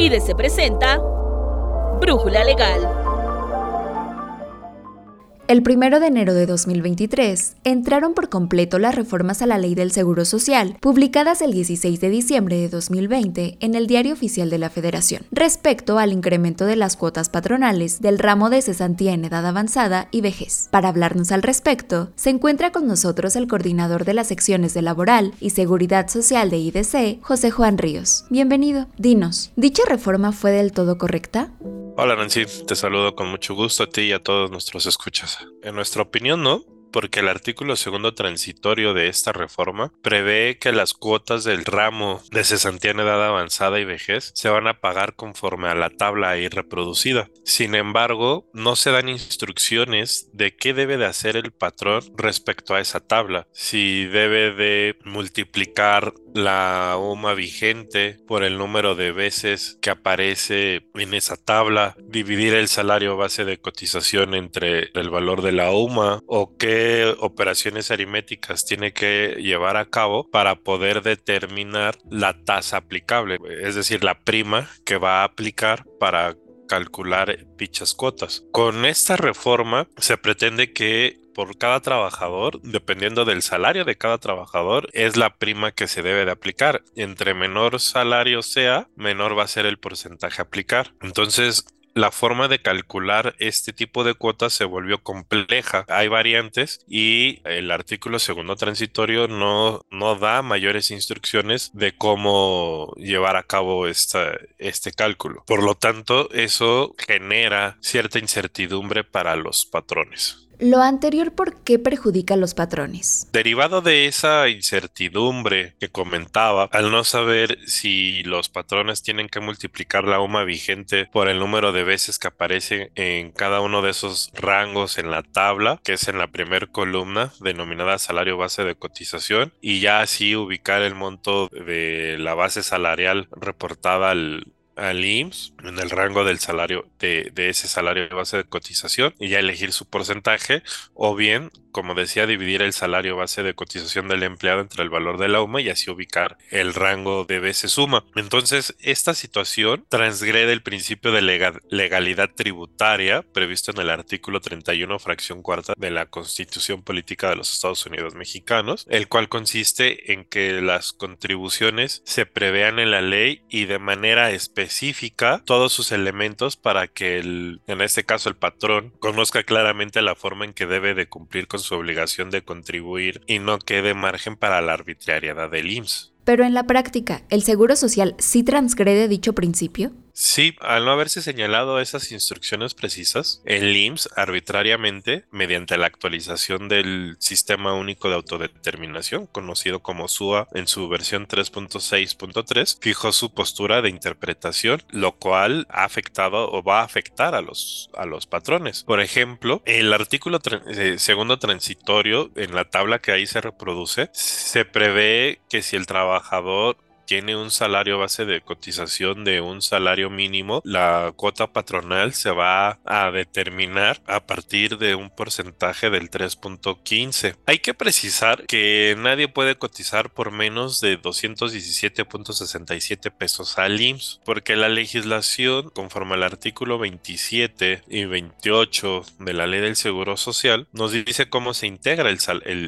IDC presenta Brújula Legal. El 1 de enero de 2023 entraron por completo las reformas a la Ley del Seguro Social, publicadas el 16 de diciembre de 2020 en el Diario Oficial de la Federación, respecto al incremento de las cuotas patronales del ramo de cesantía en edad avanzada y vejez. Para hablarnos al respecto, se encuentra con nosotros el coordinador de las secciones de Laboral y Seguridad Social de IDC, José Juan Ríos. Bienvenido. Dinos, ¿dicha reforma fue del todo correcta? Hola Nancy, te saludo con mucho gusto a ti y a todos nuestros escuchas. En nuestra opinión, no, porque el artículo segundo transitorio de esta reforma prevé que las cuotas del ramo de cesantía en edad avanzada y vejez se van a pagar conforme a la tabla ahí reproducida. Sin embargo, no se dan instrucciones de qué debe de hacer el patrón respecto a esa tabla. Si debe de multiplicar la UMA vigente por el número de veces que aparece en esa tabla, dividir el salario base de cotización entre el valor de la UMA o qué operaciones aritméticas tiene que llevar a cabo para poder determinar la tasa aplicable, es decir, la prima que va a aplicar para calcular dichas cuotas. Con esta reforma se pretende que por cada trabajador, dependiendo del salario de cada trabajador, es la prima que se debe de aplicar. Entre menor salario sea, menor va a ser el porcentaje aplicar. Entonces, la forma de calcular este tipo de cuotas se volvió compleja. Hay variantes y el artículo segundo transitorio no, no da mayores instrucciones de cómo llevar a cabo esta, este cálculo. Por lo tanto, eso genera cierta incertidumbre para los patrones. Lo anterior, ¿por qué perjudica a los patrones? Derivado de esa incertidumbre que comentaba, al no saber si los patrones tienen que multiplicar la UMA vigente por el número de veces que aparece en cada uno de esos rangos en la tabla, que es en la primera columna denominada salario base de cotización, y ya así ubicar el monto de la base salarial reportada al, al IMSS en el rango del salario de, ese salario de base de cotización y ya elegir su porcentaje o bien como decía, dividir el salario base de cotización del empleado entre el valor de la UMA y así ubicar el rango de veces suma. Entonces, esta situación transgrede el principio de legalidad tributaria previsto en el artículo 31, fracción cuarta de la Constitución Política de los Estados Unidos Mexicanos, el cual consiste en que las contribuciones se prevean en la ley y de manera específica todos sus elementos para que el, en este caso el patrón, conozca claramente la forma en que debe de cumplir con su obligación de contribuir y no quede margen para la arbitrariedad del IMSS. Pero en la práctica, ¿el Seguro Social sí transgrede dicho principio? Sí, al no haberse señalado esas instrucciones precisas, el IMSS arbitrariamente, mediante la actualización del Sistema Único de Autodeterminación, conocido como SUA en su versión 3.6.3, fijó su postura de interpretación, lo cual ha afectado o va a afectar a los, a los patrones. Por ejemplo, el artículo eh, segundo transitorio, en la tabla que ahí se reproduce, se prevé que si el trabajador tiene un salario base de cotización de un salario mínimo, la cuota patronal se va a determinar a partir de un porcentaje del 3.15. Hay que precisar que nadie puede cotizar por menos de 217.67 pesos al IMSS, porque la legislación, conforme al artículo 27 y 28 de la ley del Seguro Social, nos dice cómo se integra el,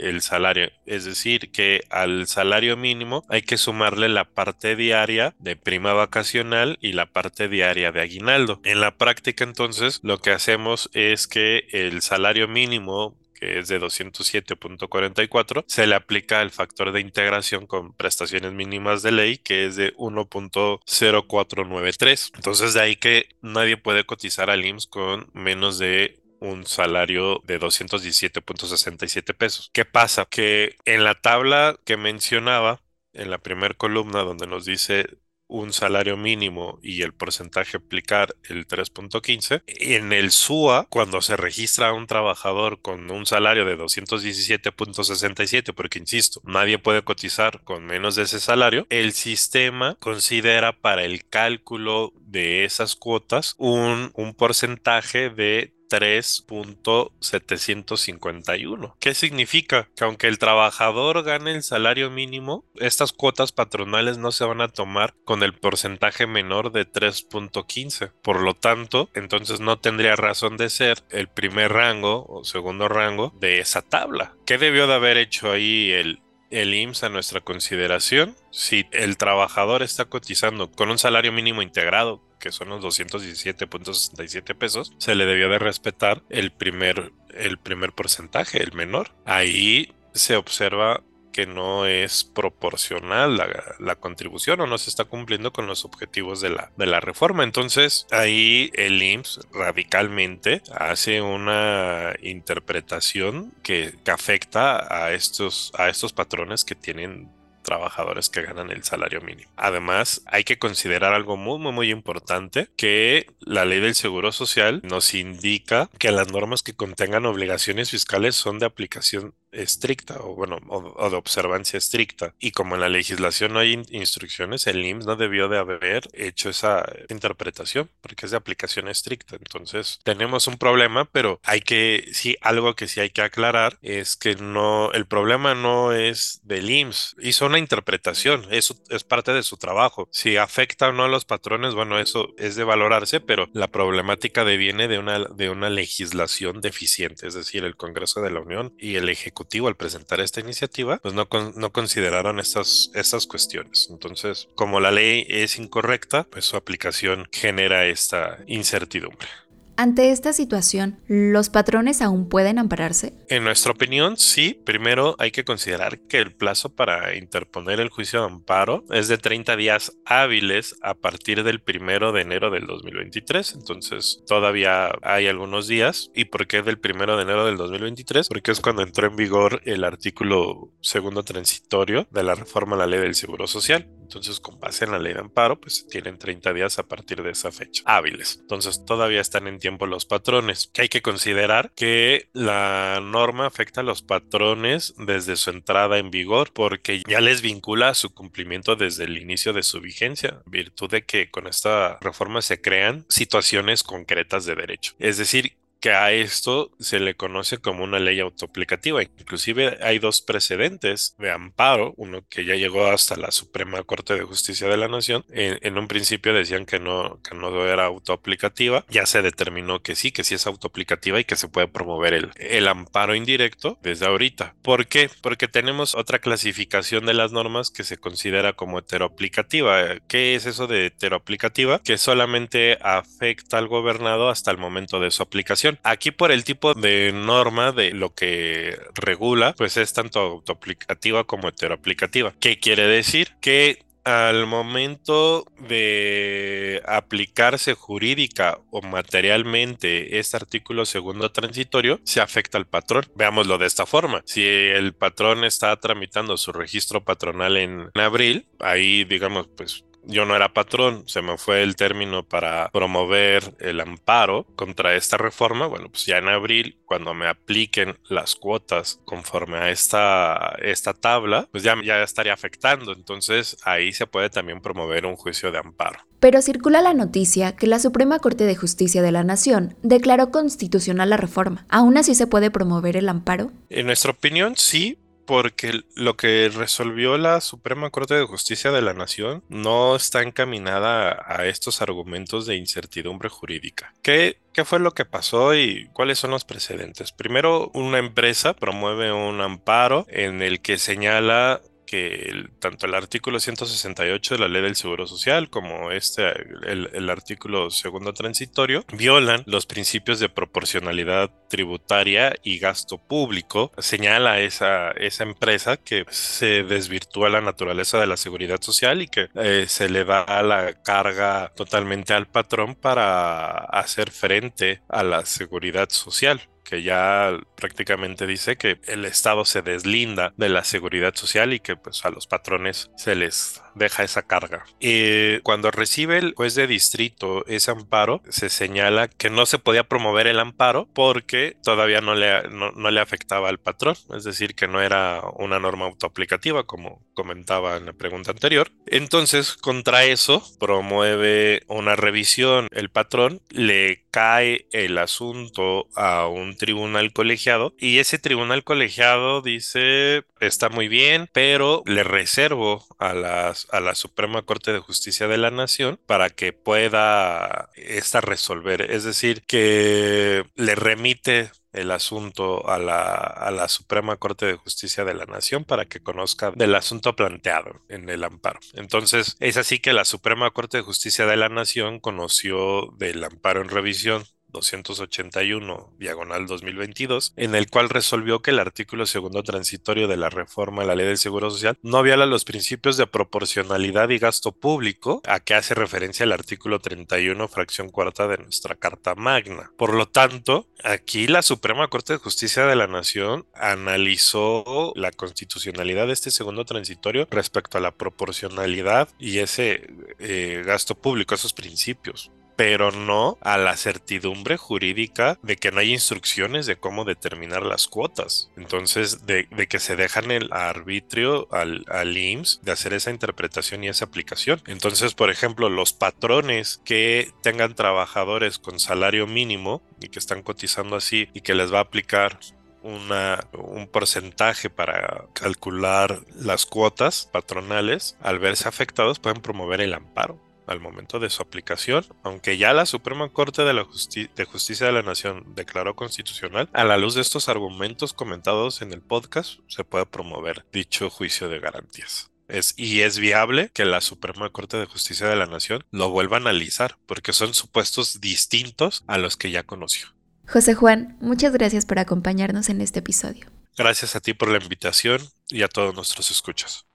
el salario, es decir, que al salario mínimo hay que sumarle la parte diaria de prima vacacional y la parte diaria de aguinaldo. En la práctica entonces lo que hacemos es que el salario mínimo que es de 207.44, se le aplica el factor de integración con prestaciones mínimas de ley, que es de 1.0493. Entonces, de ahí que nadie puede cotizar al IMSS con menos de un salario de 217.67 pesos. ¿Qué pasa? Que en la tabla que mencionaba, en la primera columna donde nos dice un salario mínimo y el porcentaje aplicar el 3.15. En el SUA, cuando se registra a un trabajador con un salario de 217.67, porque insisto, nadie puede cotizar con menos de ese salario, el sistema considera para el cálculo de esas cuotas un, un porcentaje de 3.751. ¿Qué significa? Que aunque el trabajador gane el salario mínimo, estas cuotas patronales no se van a tomar con el porcentaje menor de 3.15. Por lo tanto, entonces no tendría razón de ser el primer rango o segundo rango de esa tabla. ¿Qué debió de haber hecho ahí el, el IMSS a nuestra consideración? Si el trabajador está cotizando con un salario mínimo integrado, que son los 217.67 pesos, se le debió de respetar el primer, el primer porcentaje, el menor. Ahí se observa que no es proporcional la, contribución o no se está cumpliendo con los objetivos de la, de la reforma. Entonces ahí el IMSS radicalmente hace una interpretación que, que afecta a estos, a estos patrones que tienen trabajadores que ganan el salario mínimo. Además, hay que considerar algo muy, muy, muy importante, que la ley del Seguro Social nos indica que las normas que contengan obligaciones fiscales son de aplicación estricta o bueno o, de observancia estricta. Y como en la legislación no hay instrucciones el IMSS no debió de haber hecho esa interpretación porque es de aplicación estricta. Entonces tenemos un problema pero hay que sí algo que sí hay que aclarar es que no el problema no es del IMSS hizo una interpretación eso es parte de su trabajo. Si afecta o no a los patrones bueno eso es de valorarse pero la problemática deviene de una de una legislación deficiente es decir el Congreso de la Unión y el Ejecutivo al presentar esta iniciativa, pues no, no consideraron estas, estas cuestiones. Entonces, como la ley es incorrecta, pues su aplicación genera esta incertidumbre. Ante esta situación, ¿los patrones aún pueden ampararse? En nuestra opinión, sí. Primero hay que considerar que el plazo para interponer el juicio de amparo es de 30 días hábiles a partir del primero de enero del 2023. Entonces, todavía hay algunos días. ¿Y por qué del primero de enero del 2023? Porque es cuando entró en vigor el artículo segundo transitorio de la reforma a la ley del Seguro Social. Entonces, con base en la ley de amparo, pues tienen 30 días a partir de esa fecha hábiles. Entonces, todavía están en tiempo los patrones. Que hay que considerar que la norma afecta a los patrones desde su entrada en vigor porque ya les vincula a su cumplimiento desde el inicio de su vigencia, virtud de que con esta reforma se crean situaciones concretas de derecho. Es decir, que a esto se le conoce como una ley autoaplicativa. Inclusive hay dos precedentes de amparo, uno que ya llegó hasta la Suprema Corte de Justicia de la Nación. En, un principio decían que no, que no era autoaplicativa, ya se determinó que sí, que sí es autoaplicativa y que se puede promover el, el amparo indirecto desde ahorita. ¿Por qué? Porque tenemos otra clasificación de las normas que se considera como heteroaplicativa. ¿Qué es eso de heteroaplicativa? Que solamente afecta al gobernado hasta el momento de su aplicación Aquí por el tipo de norma de lo que regula, pues es tanto autoaplicativa como heteroaplicativa. ¿Qué quiere decir? Que al momento de aplicarse jurídica o materialmente este artículo segundo transitorio, se afecta al patrón. Veámoslo de esta forma. Si el patrón está tramitando su registro patronal en abril, ahí digamos, pues yo no era patrón, se me fue el término para promover el amparo contra esta reforma. Bueno, pues ya en abril, cuando me apliquen las cuotas conforme a esta, esta tabla, pues ya, ya estaría afectando. Entonces ahí se puede también promover un juicio de amparo. Pero circula la noticia que la Suprema Corte de Justicia de la Nación declaró constitucional la reforma. ¿Aún así se puede promover el amparo? En nuestra opinión, sí, porque lo que resolvió la Suprema Corte de Justicia de la Nación no está encaminada a estos argumentos de incertidumbre jurídica. ¿Qué, ¿Qué fue lo que pasó y cuáles son los precedentes? Primero, una empresa promueve un amparo en el que señala que tanto el artículo 168 de la ley del Seguro Social como este, el, artículo segundo transitorio, violan los principios de proporcionalidad tributaria y gasto público. Señala esa, esa empresa que se desvirtúa la naturaleza de la seguridad social y que eh, se le da la carga totalmente al patrón para hacer frente a la seguridad social que ya prácticamente dice que el Estado se deslinda de la seguridad social y que pues a los patrones se les deja esa carga. Y cuando recibe el juez de distrito ese amparo, se señala que no se podía promover el amparo porque todavía no le, no, le afectaba al patrón, es decir, que no era una norma autoaplicativa, como comentaba en la pregunta anterior. Entonces, contra eso, promueve una revisión. El patrón le cae el asunto a un tribunal colegiado y ese tribunal colegiado dice está muy bien, pero le reservo a, a la Suprema Corte de Justicia de la Nación para que pueda esta resolver. Es decir, que le remite el asunto a la, a la, Suprema Corte de Justicia de la Nación para que conozca del asunto planteado en el amparo. Entonces, es así que la Suprema Corte de Justicia de la Nación conoció del amparo en revisión 281 diagonal 2022, en el cual resolvió que el artículo segundo transitorio de la reforma a la ley del Seguro Social no viola los principios de proporcionalidad y gasto público a que hace referencia el artículo 31 fracción cuarta de nuestra Carta Magna. Por lo tanto, aquí la Suprema Corte de Justicia de la Nación analizó la constitucionalidad de este segundo transitorio respecto a la proporcionalidad y ese eh, gasto público, esos principios pero no a la certidumbre jurídica de que no hay instrucciones de cómo determinar las cuotas. Entonces, de, que se dejan el arbitrio al, IMSS de hacer esa interpretación y esa aplicación. Entonces, por ejemplo, los patrones que tengan trabajadores con salario mínimo y que están cotizando así y que les va a aplicar un porcentaje para calcular las cuotas patronales, al verse afectados pueden promover el amparo al momento de su aplicación, aunque ya la Suprema Corte de, la de Justicia de la Nación declaró constitucional, a la luz de estos argumentos comentados en el podcast, se puede promover dicho juicio de garantías. Es, y es viable que la Suprema Corte de Justicia de la Nación lo vuelva a analizar, porque son supuestos distintos a los que ya conoció. José Juan, muchas gracias por acompañarnos en este episodio. Gracias a ti por la invitación y a todos nuestros escuchas.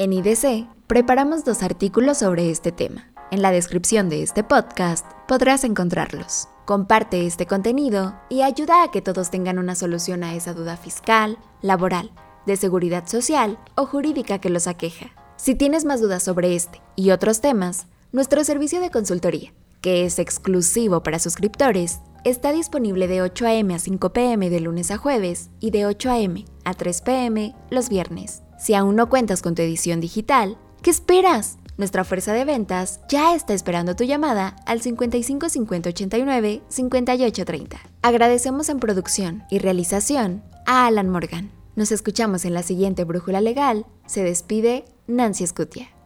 En IDC preparamos dos artículos sobre este tema. En la descripción de este podcast podrás encontrarlos. Comparte este contenido y ayuda a que todos tengan una solución a esa duda fiscal, laboral, de seguridad social o jurídica que los aqueja. Si tienes más dudas sobre este y otros temas, nuestro servicio de consultoría, que es exclusivo para suscriptores, está disponible de 8 a.m. a 5 p.m. de lunes a jueves y de 8 a.m. a 3 p.m. los viernes. Si aún no cuentas con tu edición digital, ¿qué esperas? Nuestra fuerza de ventas ya está esperando tu llamada al 55 50 89 58 30. Agradecemos en producción y realización a Alan Morgan. Nos escuchamos en la siguiente Brújula Legal. Se despide Nancy Scutia.